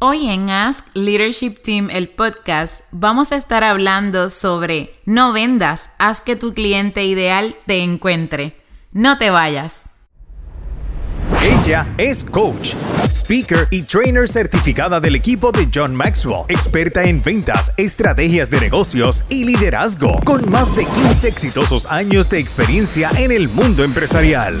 Hoy en Ask Leadership Team, el podcast, vamos a estar hablando sobre no vendas, haz que tu cliente ideal te encuentre. No te vayas. Ella es coach, speaker y trainer certificada del equipo de John Maxwell, experta en ventas, estrategias de negocios y liderazgo, con más de 15 exitosos años de experiencia en el mundo empresarial.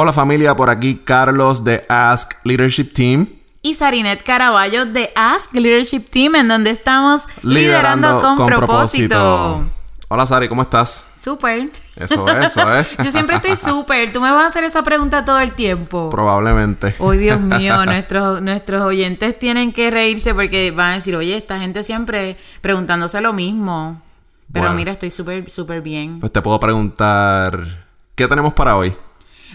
Hola familia, por aquí Carlos de Ask Leadership Team. Y Sarinet Caraballo de Ask Leadership Team, en donde estamos liderando, con, propósito. Hola Sari, ¿cómo estás? Súper. Eso es, eso es. Yo siempre estoy súper. Tú me vas a hacer esa pregunta todo el tiempo. Probablemente. Oh, Dios mío, nuestros, nuestros oyentes tienen que reírse porque van a decir, oye, esta gente siempre preguntándose lo mismo. Pero Bueno. mira, estoy súper, súper bien. Pues te puedo preguntar, ¿qué tenemos para hoy?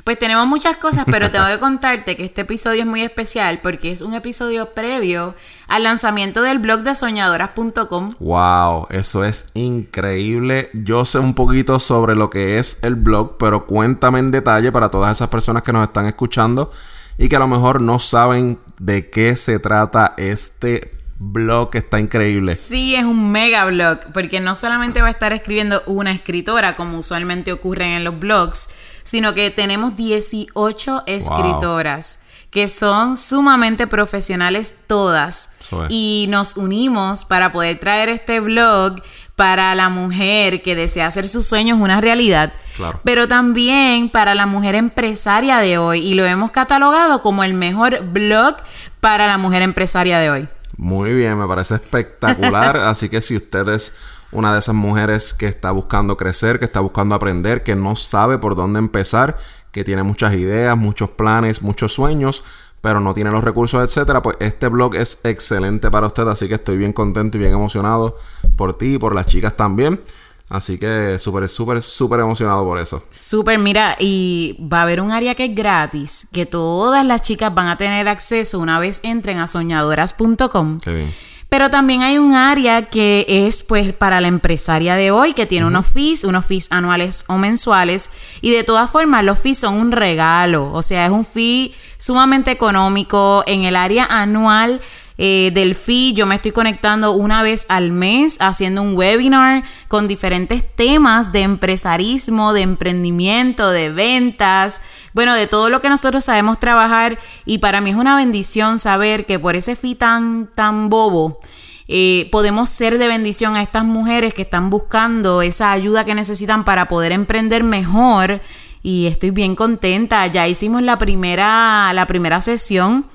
Pues tenemos muchas cosas, pero tengo que contarte que este episodio es muy especial porque es un episodio previo al lanzamiento del blog de soñadoras.com. Wow, eso es increíble. Yo sé un poquito sobre lo que es el blog, pero cuéntame en detalle para todas esas personas que nos están escuchando y que a lo mejor no saben de qué se trata este blog está increíble. Sí, es un mega blog, porque no solamente va a estar escribiendo una escritora, como usualmente ocurre en los blogs, sino que tenemos 18 escritoras que son sumamente profesionales todas. Y nos unimos para poder traer este blog para la mujer que desea hacer sus sueños una realidad. Claro. Pero también para la mujer empresaria de hoy. Y lo hemos catalogado como el mejor blog para la mujer empresaria de hoy. Muy bien, me parece espectacular. Así que si usted es una de esas mujeres que está buscando crecer, que está buscando aprender, que no sabe por dónde empezar, que tiene muchas ideas, muchos planes, muchos sueños, pero no tiene los recursos, etcétera, pues este blog es excelente para usted. Así que estoy bien contento y bien emocionado por ti y por las chicas también. Así que súper, súper, súper emocionado por eso. Súper, mira, y va a haber un área que es gratis, que todas las chicas van a tener acceso una vez entren a soñadoras.com. Qué bien. Pero también hay un área que es pues para la empresaria de hoy, que tiene unos fees, unos fees anuales o mensuales. Y de todas formas, los fees son un regalo. O sea, es un fee sumamente económico. En el área anual eh, del fee, yo me estoy conectando una vez al mes haciendo un webinar con diferentes temas de empresarismo, de emprendimiento, de ventas, bueno, de todo lo que nosotros sabemos trabajar. Y para mí es una bendición saber que por ese fee tan, tan bobo, eh, podemos ser de bendición a estas mujeres que están buscando esa ayuda que necesitan para poder emprender mejor. Y estoy bien contenta. Ya hicimos la primera, la primera sesión.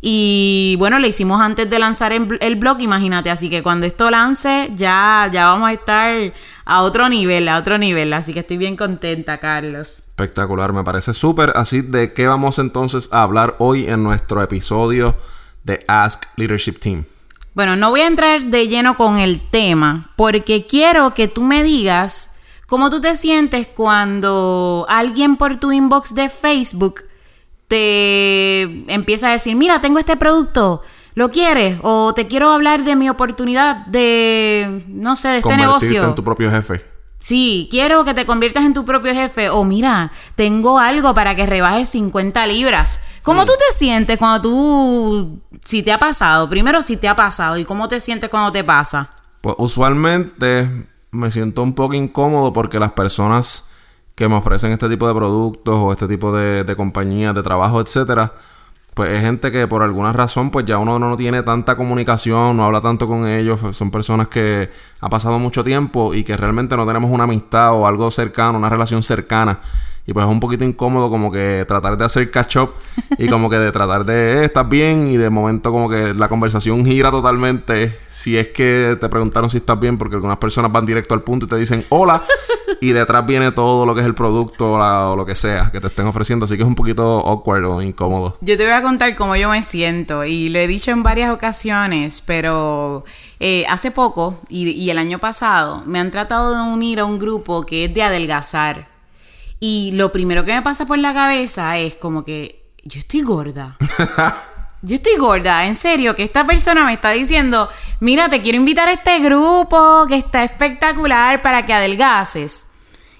Y bueno, le hicimos antes de lanzar el, el blog, imagínate. Así que cuando esto lance, ya, ya vamos a estar a otro nivel, a otro nivel. Así que estoy bien contenta, Carlos. Espectacular, me parece súper. Así de qué vamos entonces a hablar hoy en nuestro episodio de Ask Leadership Team. Bueno, no voy a entrar de lleno con el tema, porque quiero que tú me digas cómo tú te sientes cuando alguien por tu inbox de Facebook te empieza a decir, mira, tengo este producto, ¿lo quieres? O te quiero hablar de mi oportunidad de, no sé, de este negocio. en tu propio jefe. Sí, quiero que te conviertas en tu propio jefe. O mira, tengo algo para que rebajes 50 libras. ¿Cómo tú te sientes cuando tú, si te ha pasado? Primero, si te ha pasado y cómo te sientes cuando te pasa. Pues usualmente me siento un poco incómodo porque las personas que me ofrecen este tipo de productos o este tipo de, de compañías de trabajo, etcétera, pues es gente que por alguna razón pues ya uno no tiene tanta comunicación, no habla tanto con ellos, son personas que ha pasado mucho tiempo y que realmente no tenemos una amistad o algo cercano, una relación cercana. Y pues es un poquito incómodo como que tratar de hacer catch up y como que de tratar de, eh, estás bien y de momento como que la conversación gira totalmente. Si es que te preguntaron si estás bien porque algunas personas van directo al punto y te dicen hola y detrás viene todo lo que es el producto o, lo que sea que te estén ofreciendo. Así que es un poquito awkward o incómodo. Yo te voy a contar cómo yo me siento y lo he dicho en varias ocasiones, pero eh, hace poco y el año pasado me han tratado de unir a un grupo que es de adelgazar. Y lo primero que me pasa por la cabeza es como que yo estoy gorda. Yo estoy gorda, en serio, que esta persona me está diciendo, mira, te quiero invitar a este grupo que está espectacular para que adelgaces.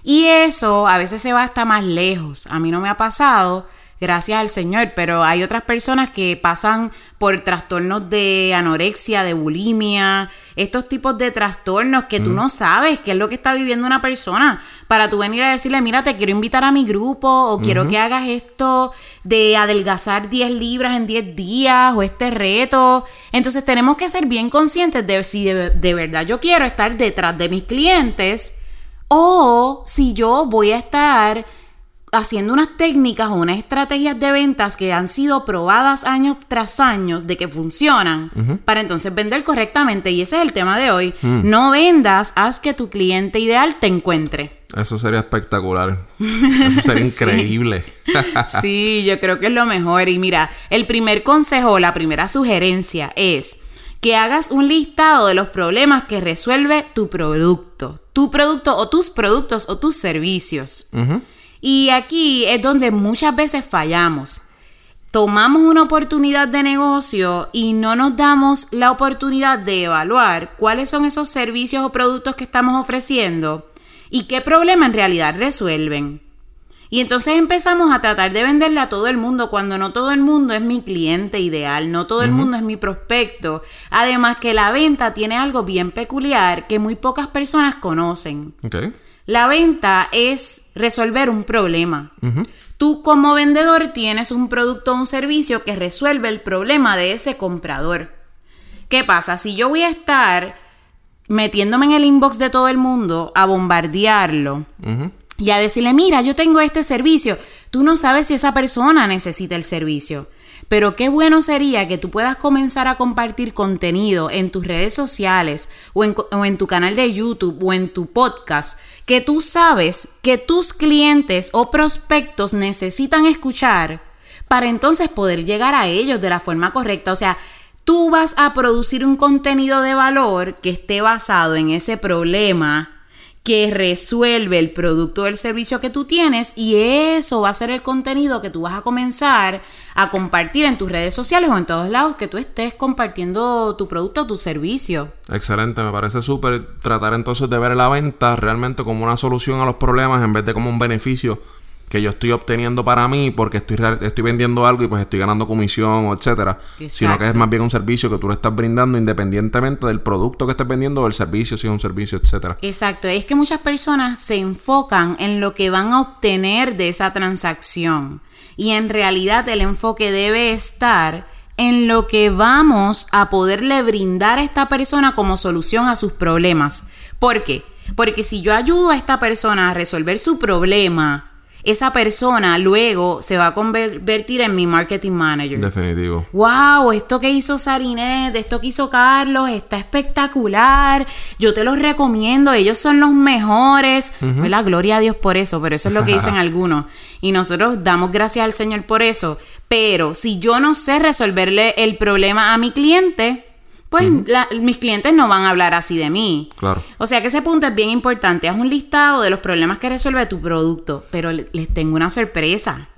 Y eso a veces se va hasta más lejos. A mí no me ha pasado, gracias al Señor, pero hay otras personas que pasan por trastornos de anorexia, de bulimia, estos tipos de trastornos que tú no sabes qué es lo que está viviendo una persona. Para tú venir a decirle, mira, te quiero invitar a mi grupo o quiero que hagas esto de adelgazar 10 libras en 10 días o este reto. Entonces tenemos que ser bien conscientes de si de, de verdad yo quiero estar detrás de mis clientes o si yo voy a estar haciendo unas técnicas o unas estrategias de ventas que han sido probadas años tras años de que funcionan para entonces vender correctamente. Y ese es el tema de hoy. No vendas, haz que tu cliente ideal te encuentre. Eso sería espectacular. Eso sería increíble. Sí, yo creo que es lo mejor. Y mira, el primer consejo, la primera sugerencia es que hagas un listado de los problemas que resuelve tu producto. Tu producto o tus productos o tus servicios. Y aquí es donde muchas veces fallamos. Tomamos una oportunidad de negocio y no nos damos la oportunidad de evaluar cuáles son esos servicios o productos que estamos ofreciendo y qué problema en realidad resuelven. Y entonces empezamos a tratar de venderle a todo el mundo cuando no todo el mundo es mi cliente ideal, no todo el mundo es mi prospecto. Además que la venta tiene algo bien peculiar que muy pocas personas conocen. ok. La venta es resolver un problema. Tú como vendedor tienes un producto o un servicio que resuelve el problema de ese comprador. ¿Qué pasa? Si yo voy a estar metiéndome en el inbox de todo el mundo a bombardearlo y a decirle, mira, yo tengo este servicio, tú no sabes si esa persona necesita el servicio. Pero qué bueno sería que tú puedas comenzar a compartir contenido en tus redes sociales o en, co- o en tu canal de YouTube o en tu podcast que tú sabes que tus clientes o prospectos necesitan escuchar para entonces poder llegar a ellos de la forma correcta. O sea, tú vas a producir un contenido de valor que esté basado en ese problema que resuelve el producto o el servicio que tú tienes y eso va a ser el contenido que tú vas a comenzar a compartir en tus redes sociales o en todos lados que tú estés compartiendo tu producto o tu servicio. Excelente, me parece súper tratar entonces de ver la venta realmente como una solución a los problemas en vez de como un beneficio que yo estoy obteniendo para mí porque estoy, estoy vendiendo algo y pues estoy ganando comisión o etcétera, sino que es más bien un servicio que tú le estás brindando independientemente del producto que estés vendiendo o el servicio, si es un servicio, etcétera. Exacto, es que muchas personas se enfocan en lo que van a obtener de esa transacción y en realidad el enfoque debe estar en lo que vamos a poderle brindar a esta persona como solución a sus problemas. ¿Por qué? Porque si yo ayudo a esta persona a resolver su problema, esa persona luego se va a convertir en mi marketing manager. Definitivo. Wow, esto que hizo Sarinet, esto que hizo Carlos, está espectacular. Yo te los recomiendo, ellos son los mejores. ¿Verdad? Gloria a Dios por eso, pero eso es lo que dicen algunos. Y nosotros damos gracias al Señor por eso. Pero si yo no sé resolverle el problema a mi cliente, pues la- mis clientes no van a hablar así de mí. Claro. O sea que ese punto es bien importante. Haz un listado de los problemas que resuelve tu producto. Pero le- les tengo una sorpresa.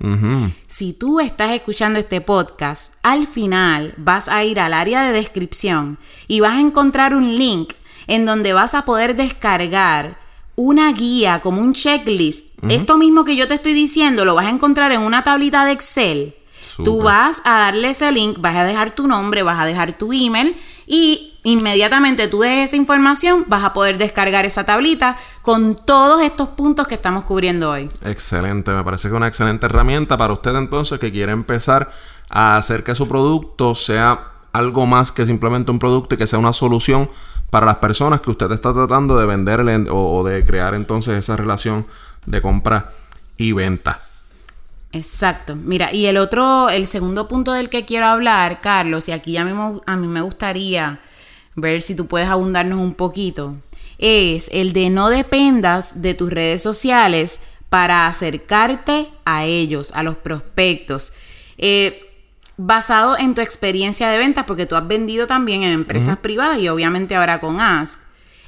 Si tú estás escuchando este podcast, al final vas a ir al área de descripción y vas a encontrar un link en donde vas a poder descargar una guía como un checklist. Esto mismo que yo te estoy diciendo lo vas a encontrar en una tablita de Excel. Tú vas a darle ese link, vas a dejar tu nombre, vas a dejar tu email y inmediatamente tú dejes esa información, vas a poder descargar esa tablita con todos estos puntos que estamos cubriendo hoy. Excelente, me parece que es una excelente herramienta para usted entonces que quiere empezar a hacer que su producto sea algo más que simplemente un producto y que sea una solución para las personas que usted está tratando de venderle o de crear entonces esa relación de compra y venta. Exacto. Mira, y el otro, el segundo punto del que quiero hablar, Carlos, y aquí a mí, me- a mí me gustaría ver si tú puedes abundarnos un poquito, es el de no dependas de tus redes sociales para acercarte a ellos, a los prospectos. Eh, basado en tu experiencia de ventas, porque tú has vendido también en empresas privadas y obviamente ahora con Ask,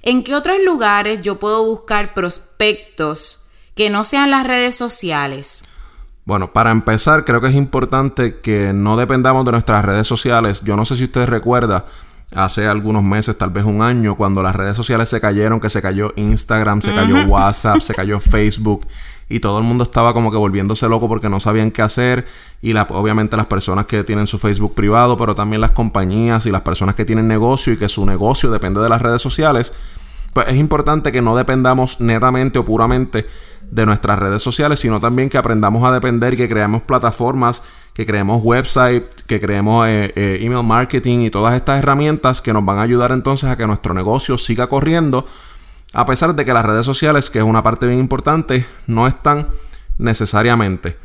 ¿en qué otros lugares yo puedo buscar prospectos que no sean las redes sociales? Bueno, para empezar, creo que es importante que no dependamos de nuestras redes sociales. Yo no sé si usted recuerda, hace algunos meses, tal vez un año, cuando las redes sociales se cayeron, que se cayó Instagram, se cayó WhatsApp, se cayó Facebook y todo el mundo estaba como que volviéndose loco porque no sabían qué hacer y la, obviamente las personas que tienen su Facebook privado, pero también las compañías y las personas que tienen negocio y que su negocio depende de las redes sociales, pues es importante que no dependamos netamente o puramente de nuestras redes sociales, sino también que aprendamos a depender que creemos plataformas, que creemos website, que creemos eh, eh, email marketing y todas estas herramientas que nos van a ayudar entonces a que nuestro negocio siga corriendo a pesar de que las redes sociales, que es una parte bien importante, no están necesariamente.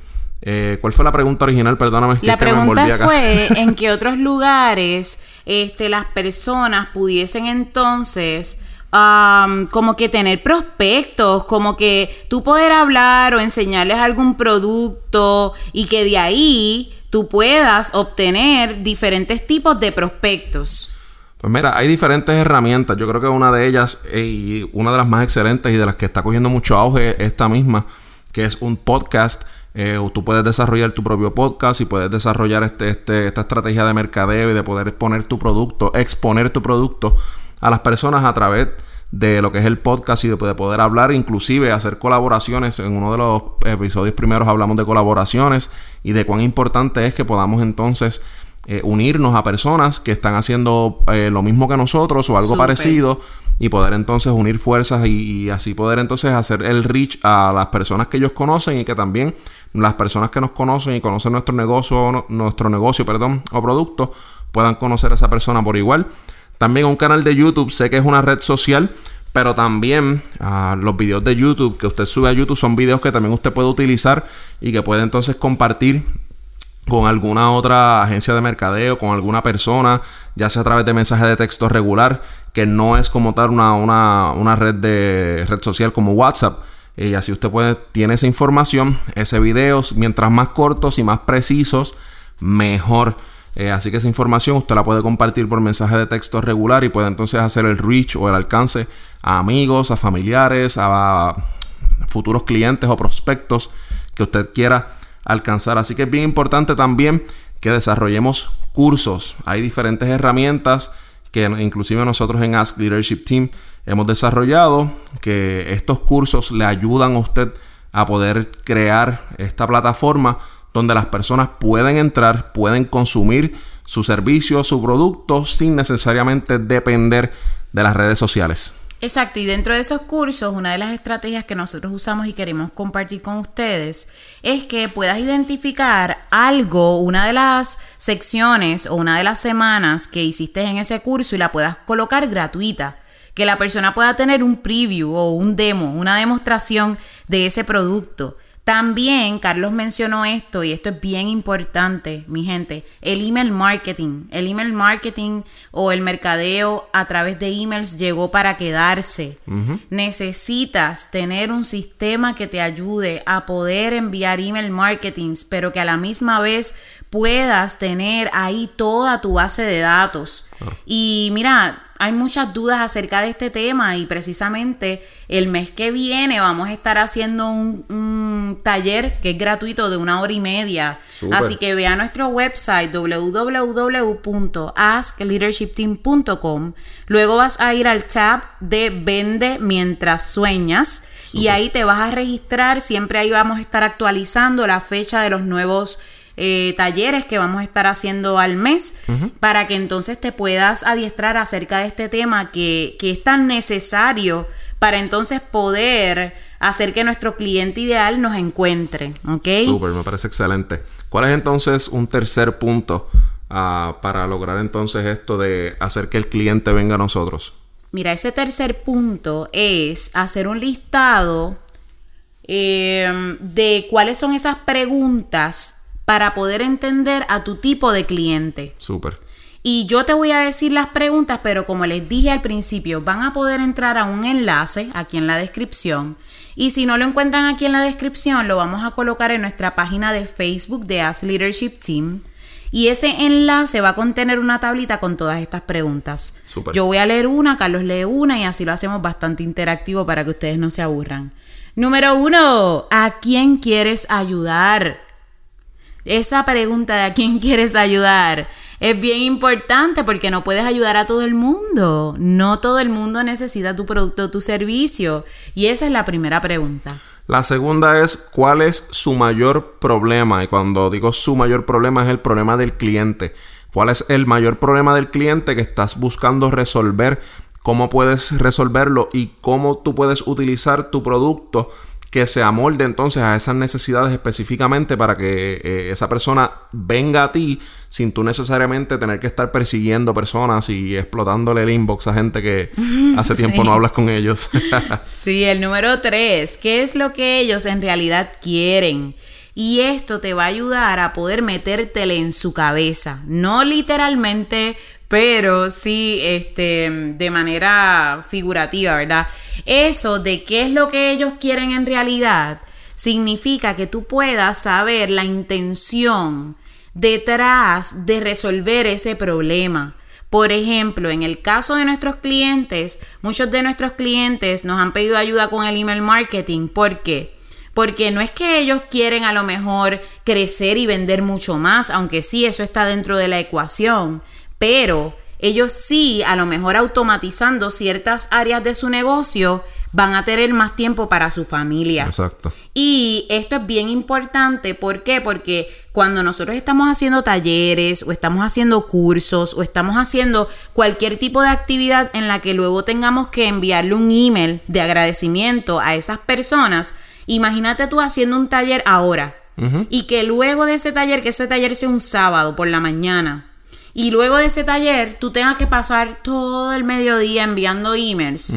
Eh, ¿Cuál fue la pregunta original? Perdóname. La pregunta fue en qué otros lugares este, las personas pudiesen entonces como que tener prospectos, como que tú poder hablar o enseñarles algún producto y que de ahí tú puedas obtener diferentes tipos de prospectos. Pues mira, hay diferentes herramientas. Yo creo que una de ellas y una de las más excelentes y de las que está cogiendo mucho auge es esta misma, que es un podcast. Eh, tú puedes desarrollar tu propio podcast y puedes desarrollar este, este, esta estrategia de mercadeo y de poder poner tu producto, exponer tu producto a las personas a través de lo que es el podcast y de poder hablar, inclusive hacer colaboraciones. En uno de los episodios primeros hablamos de colaboraciones y de cuán importante es que podamos entonces eh, unirnos a personas que están haciendo eh, lo mismo que nosotros o algo parecido y poder entonces unir fuerzas y, así poder entonces hacer el reach a las personas que ellos conocen y que también las personas que nos conocen y conocen nuestro negocio, nuestro negocio, perdón, o producto, puedan conocer a esa persona por igual. También un canal de YouTube, sé que es una red social, pero también ah, los videos de YouTube que usted sube a YouTube son videos que también usted puede utilizar y que puede entonces compartir con alguna otra agencia de mercadeo, con alguna persona, ya sea a través de mensaje de texto regular, que no es como tal una, una, red de red social como WhatsApp. Y así usted puede, tiene esa información, ese video, mientras más cortos y más precisos, mejor. Eh, así que esa información usted la puede compartir por mensaje de texto regular y puede entonces hacer el reach o el alcance a amigos, a familiares, a futuros clientes o prospectos que usted quiera alcanzar. Así que es bien importante también que desarrollemos cursos. Hay diferentes herramientas que inclusive nosotros en Ask Leadership Team hemos desarrollado que estos cursos le ayudan a usted a poder crear esta plataforma donde las personas pueden entrar, pueden consumir su servicio, su producto sin necesariamente depender de las redes sociales. Exacto, y dentro de esos cursos, una de las estrategias que nosotros usamos y queremos compartir con ustedes es que puedas identificar algo, una de las secciones o una de las semanas que hiciste en ese curso y la puedas colocar gratuita. Que la persona pueda tener un preview o un demo, una demostración de ese producto. También Carlos mencionó esto y esto es bien importante, mi gente, el email marketing. El email marketing o el mercadeo a través de emails llegó para quedarse. Necesitas tener un sistema que te ayude a poder enviar email marketings, pero que a la misma vez puedas tener ahí toda tu base de datos. Y mira, hay muchas dudas acerca de este tema y precisamente el mes que viene vamos a estar haciendo un, taller que es gratuito de una hora y media. Así que ve a nuestro website www.askleadershipteam.com. Luego vas a ir al tab de Vende mientras sueñas. Y ahí te vas a registrar. Siempre ahí vamos a estar actualizando la fecha de los nuevos eh, talleres que vamos a estar haciendo al mes para que entonces te puedas adiestrar acerca de este tema que, que es tan necesario para entonces poder hacer que nuestro cliente ideal nos encuentre. ¿Ok? Súper, me parece excelente. ¿Cuál es entonces un tercer punto ah, para lograr entonces esto de hacer que el cliente venga a nosotros? Mira, ese tercer punto es hacer un listado eh, de cuáles son esas preguntas para poder entender a tu tipo de cliente. Súper. Y yo te voy a decir las preguntas, pero como les dije al principio, van a poder entrar a un enlace aquí en la descripción. Y si no lo encuentran aquí en la descripción, lo vamos a colocar en nuestra página de Facebook de As Leadership Team. Y ese enlace va a contener una tablita con todas estas preguntas. Yo voy a leer una, Carlos lee una y así lo hacemos bastante interactivo para que ustedes no se aburran. Número uno, ¿a quién quieres ayudar? Esa pregunta de a quién quieres ayudar es bien importante porque no puedes ayudar a todo el mundo. No todo el mundo necesita tu producto o tu servicio. Y esa es la primera pregunta. La segunda es cuál es su mayor problema. Y cuando digo su mayor problema es el problema del cliente. ¿Cuál es el mayor problema del cliente que estás buscando resolver? ¿Cómo puedes resolverlo? Y cómo tú puedes utilizar tu producto que se amolde entonces a esas necesidades específicamente para que eh, esa persona venga a ti sin tú necesariamente tener que estar persiguiendo personas y explotándole el inbox a gente que hace tiempo Sí. no hablas con ellos. Sí, el número tres, ¿qué es lo que ellos en realidad quieren? Y esto te va a ayudar a poder metértele en su cabeza, no literalmente, pero sí este, de manera figurativa, ¿verdad? Eso de qué es lo que ellos quieren en realidad significa que tú puedas saber la intención detrás de resolver ese problema. Por ejemplo, en el caso de nuestros clientes, muchos de nuestros clientes nos han pedido ayuda con el email marketing. ¿Por qué? Porque no es que ellos quieren a lo mejor crecer y vender mucho más, aunque sí, eso está dentro de la ecuación, pero ellos sí, a lo mejor automatizando ciertas áreas de su negocio, van a tener más tiempo para su familia. Exacto. Y esto es bien importante, ¿por qué? Porque cuando nosotros estamos haciendo talleres o estamos haciendo cursos o estamos haciendo cualquier tipo de actividad en la que luego tengamos que enviarle un email de agradecimiento a esas personas, imagínate tú haciendo un taller ahora y que luego de ese taller, que ese taller sea un sábado por la mañana, y luego de ese taller tú tengas que pasar todo el mediodía enviando emails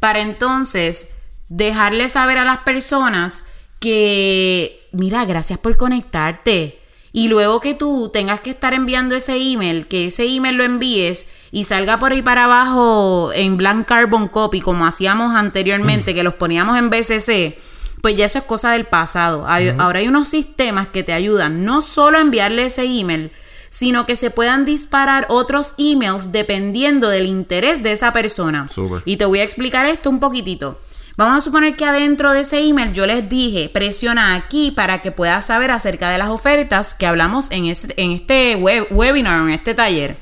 para entonces dejarle saber a las personas que, mira, gracias por conectarte. Y luego que tú tengas que estar enviando ese email, que ese email lo envíes y salga por ahí para abajo en blank carbon copy, como hacíamos anteriormente, que los poníamos en BCC, pues ya eso es cosa del pasado. Hay- Ahora hay unos sistemas que te ayudan no solo a enviarle ese email, sino que se puedan disparar otros emails dependiendo del interés de esa persona. Y te voy a explicar esto un poquitito. Vamos a suponer que adentro de ese email yo les dije, presiona aquí para que puedas saber acerca de las ofertas que hablamos en, ese- en este web- webinar, en este taller.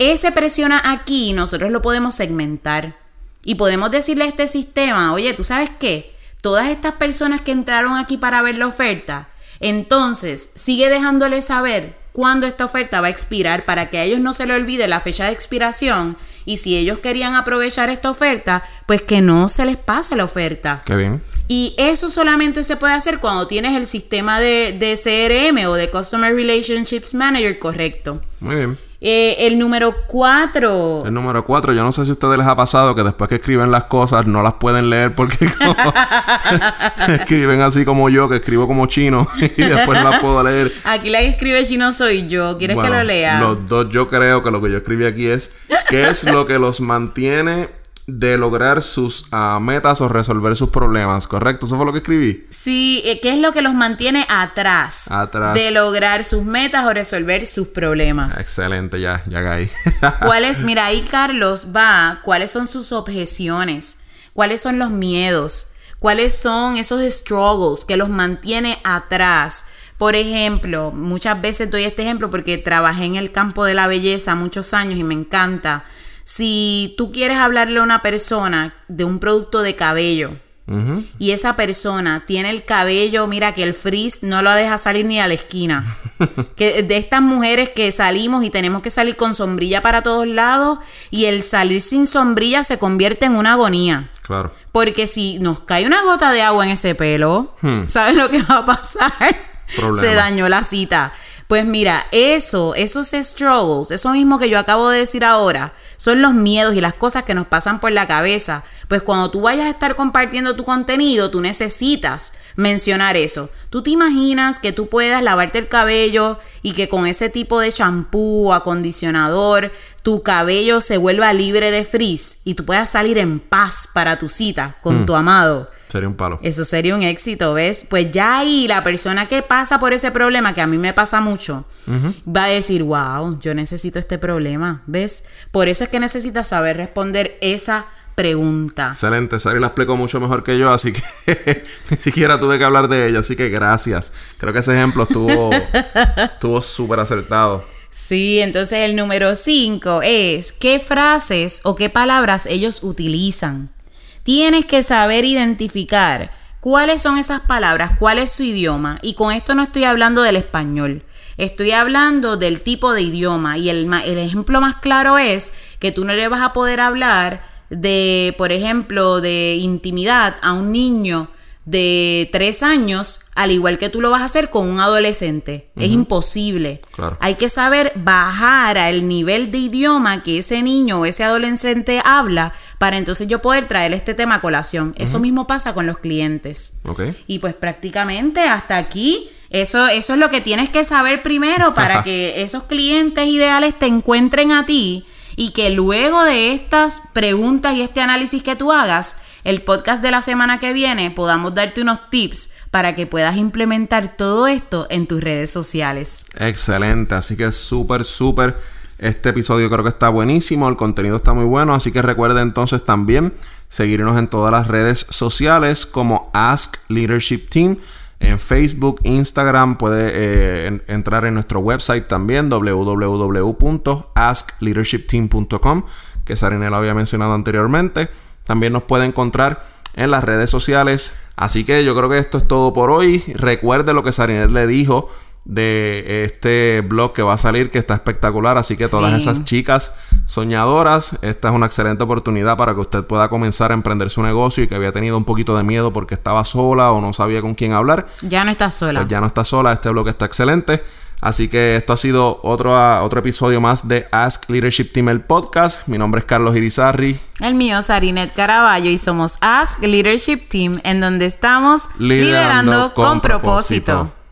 Ese presiona aquí, nosotros lo podemos segmentar. Y podemos decirle a este sistema, oye, ¿tú sabes qué? Todas estas personas que entraron aquí para ver la oferta, entonces sigue dejándole saber cuándo esta oferta va a expirar para que a ellos no se le olvide la fecha de expiración. Y si ellos querían aprovechar esta oferta, pues que no se les pase la oferta. Qué bien. Y eso solamente se puede hacer cuando tienes el sistema de, de CRM o de Customer Relationships Manager correcto. Muy bien. Eh, el número 4. El número 4, yo no sé si a ustedes les ha pasado que después que escriben las cosas no las pueden leer porque como- escriben así como yo, que escribo como chino y después no las puedo leer. Aquí la que escribe chino soy yo. ¿Quieres Bueno, que lo lea? Los dos, yo creo que lo que yo escribí aquí es qué es lo que los mantiene de lograr sus ah, metas o resolver sus problemas, ¿correcto? Eso fue lo que escribí. Sí, eh, ¿qué es lo que los mantiene atrás? Atrás. De lograr sus metas o resolver sus problemas. Excelente, ya, ya caí. ¿Cuáles? Mira, ahí Carlos va, ¿cuáles son sus objeciones? ¿Cuáles son los miedos? ¿Cuáles son esos struggles que los mantiene atrás? Por ejemplo, muchas veces doy este ejemplo porque trabajé en el campo de la belleza muchos años y me encanta. Si tú quieres hablarle a una persona de un producto de cabello, y esa persona tiene el cabello, mira que el frizz no lo deja salir ni a la esquina. que de estas mujeres que salimos y tenemos que salir con sombrilla para todos lados y el salir sin sombrilla se convierte en una agonía. Claro. Porque si nos cae una gota de agua en ese pelo, Hmm. ¿sabes lo que va a pasar? Problema. Se dañó la cita. Pues mira, eso, esos struggles, eso mismo que yo acabo de decir ahora, son los miedos y las cosas que nos pasan por la cabeza. Pues cuando tú vayas a estar compartiendo tu contenido, tú necesitas mencionar eso. ¿Tú te imaginas que tú puedas lavarte el cabello y que con ese tipo de champú o acondicionador tu cabello se vuelva libre de frizz y tú puedas salir en paz para tu cita con tu amado? Sería un palo. Eso sería un éxito, ¿ves? Pues ya ahí la persona que pasa por ese problema, que a mí me pasa mucho, va a decir, wow, yo necesito este problema, ¿ves? Por eso es que necesitas saber responder esa pregunta. Excelente, Sari la explicó mucho mejor que yo, así que ni siquiera tuve que hablar de ella, así que gracias. Creo que ese ejemplo estuvo estuvo súper acertado. Sí, entonces el número 5 es qué frases o qué palabras ellos utilizan. Tienes que saber identificar cuáles son esas palabras, cuál es su idioma. Y con esto no estoy hablando del español. Estoy hablando del tipo de idioma. Y el, el ejemplo más claro es que tú no le vas a poder hablar de, por ejemplo, de intimidad a un niño de tres años, al igual que tú lo vas a hacer con un adolescente. Es imposible. Claro. Hay que saber bajar al nivel de idioma que ese niño o ese adolescente habla para entonces yo poder traer este tema a colación. Eso mismo pasa con los clientes. Ok. Y pues prácticamente hasta aquí, eso, eso es lo que tienes que saber primero para que esos clientes ideales te encuentren a ti y que luego de estas preguntas y este análisis que tú hagas, el podcast de la semana que viene podamos darte unos tips para que puedas implementar todo esto en tus redes sociales. Excelente, así que súper, súper. Este episodio creo que está buenísimo, el contenido está muy bueno, así que recuerda entonces también seguirnos en todas las redes sociales como Ask Leadership Team. En Facebook, Instagram, puede eh, en- entrar en nuestro website también, www.askleadershipteam.com, que Sarinel había mencionado anteriormente. También nos puede encontrar en las redes sociales. Así que yo creo que esto es todo por hoy. Recuerde lo que Sarinel le dijo de este blog que va a salir, que está espectacular. Así que todas Sí. esas chicas soñadoras, esta es una excelente oportunidad para que usted pueda comenzar a emprender su negocio y que había tenido un poquito de miedo porque estaba sola o no sabía con quién hablar. Ya no estás sola. Pues ya no está sola, este blog está excelente. Así que esto ha sido otro, otro episodio más de Ask Leadership Team, el podcast. Mi nombre es Carlos Irizarri. El mío es Arinet Caraballo y somos Ask Leadership Team, en donde estamos Liderando liderando, con con, propósito. propósito.